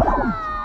Oh!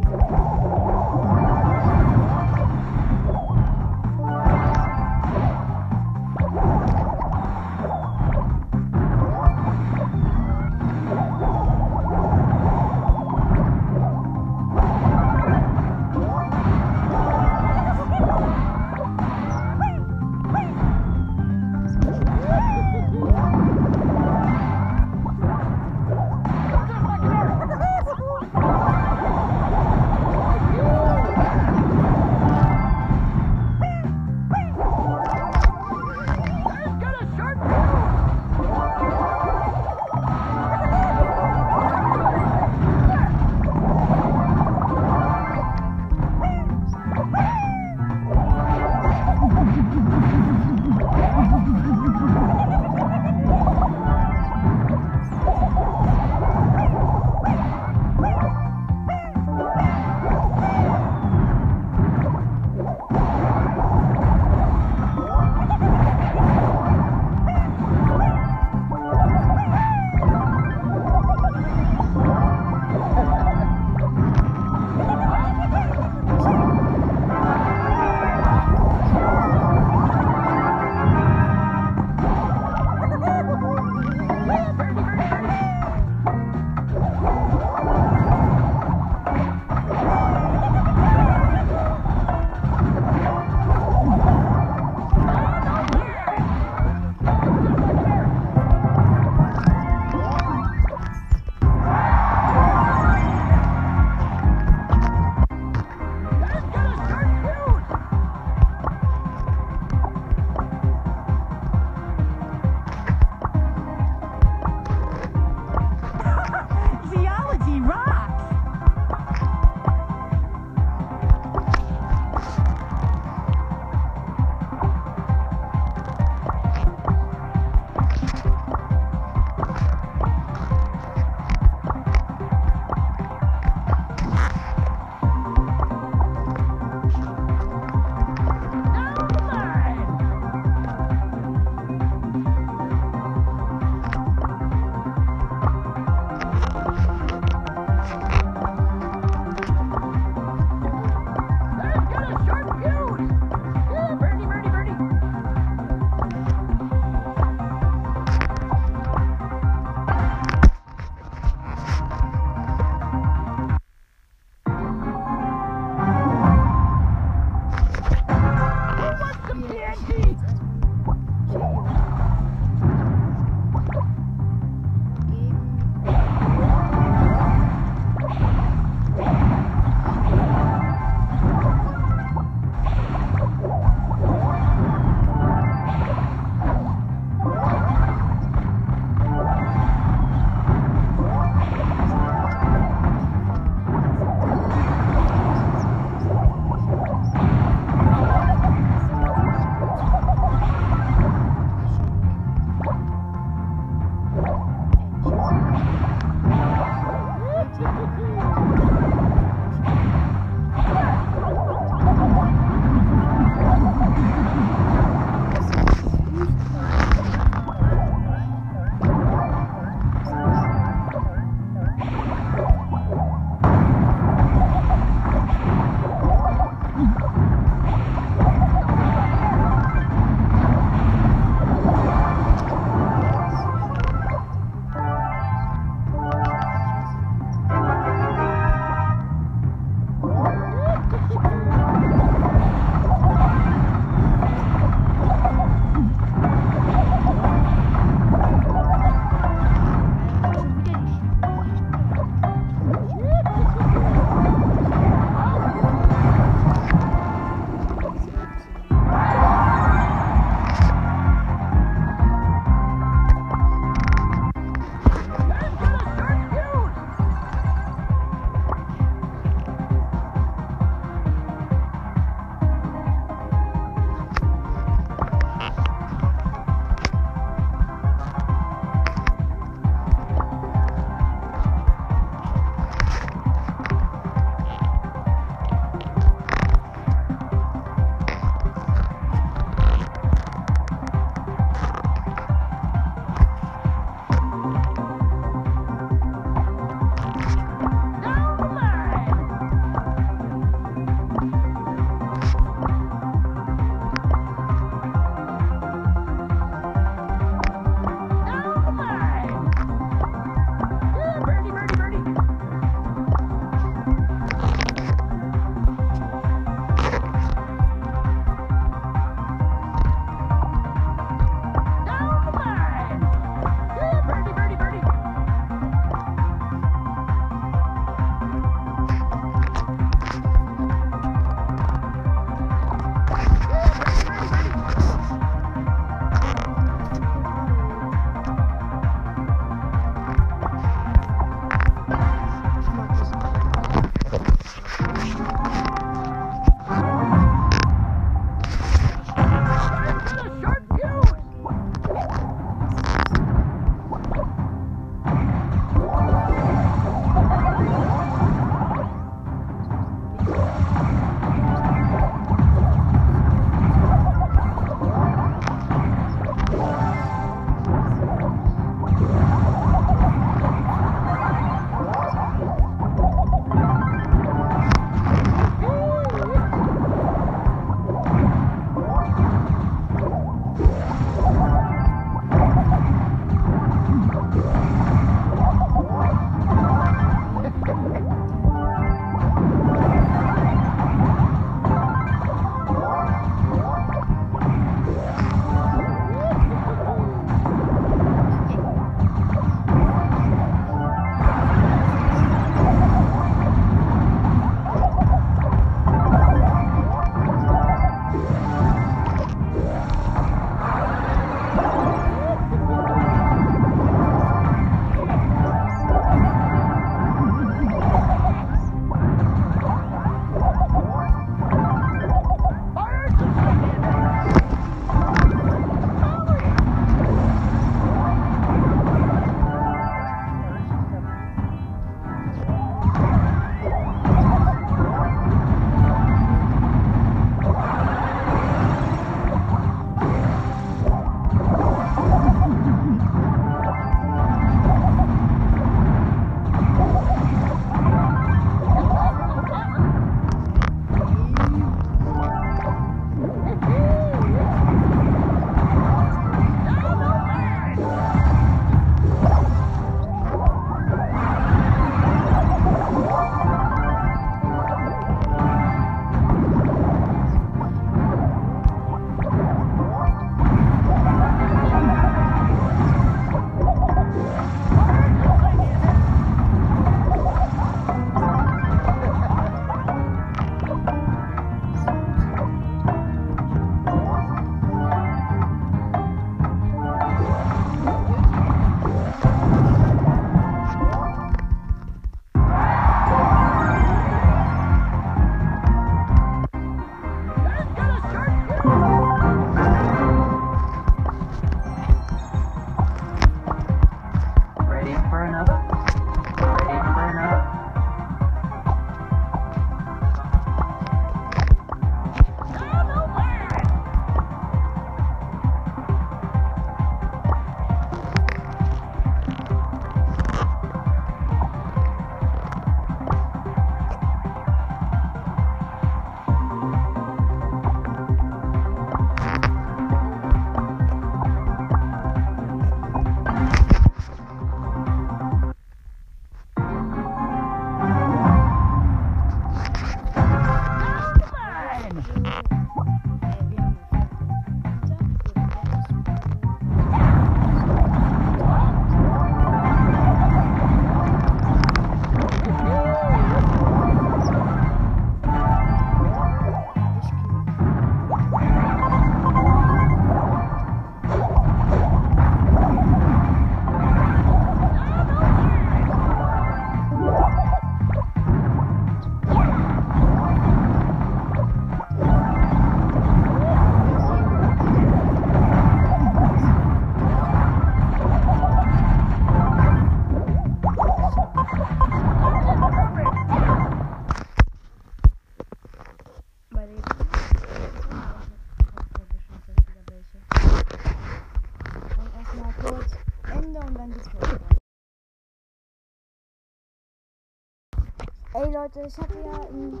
Leute, ich hatte ja ähm,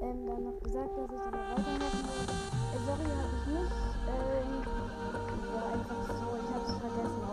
ähm, dann noch gesagt, dass ich die Bewertung machen will. Äh, sorry, habe ich nicht. Ähm, war einfach so, ich habe es vergessen.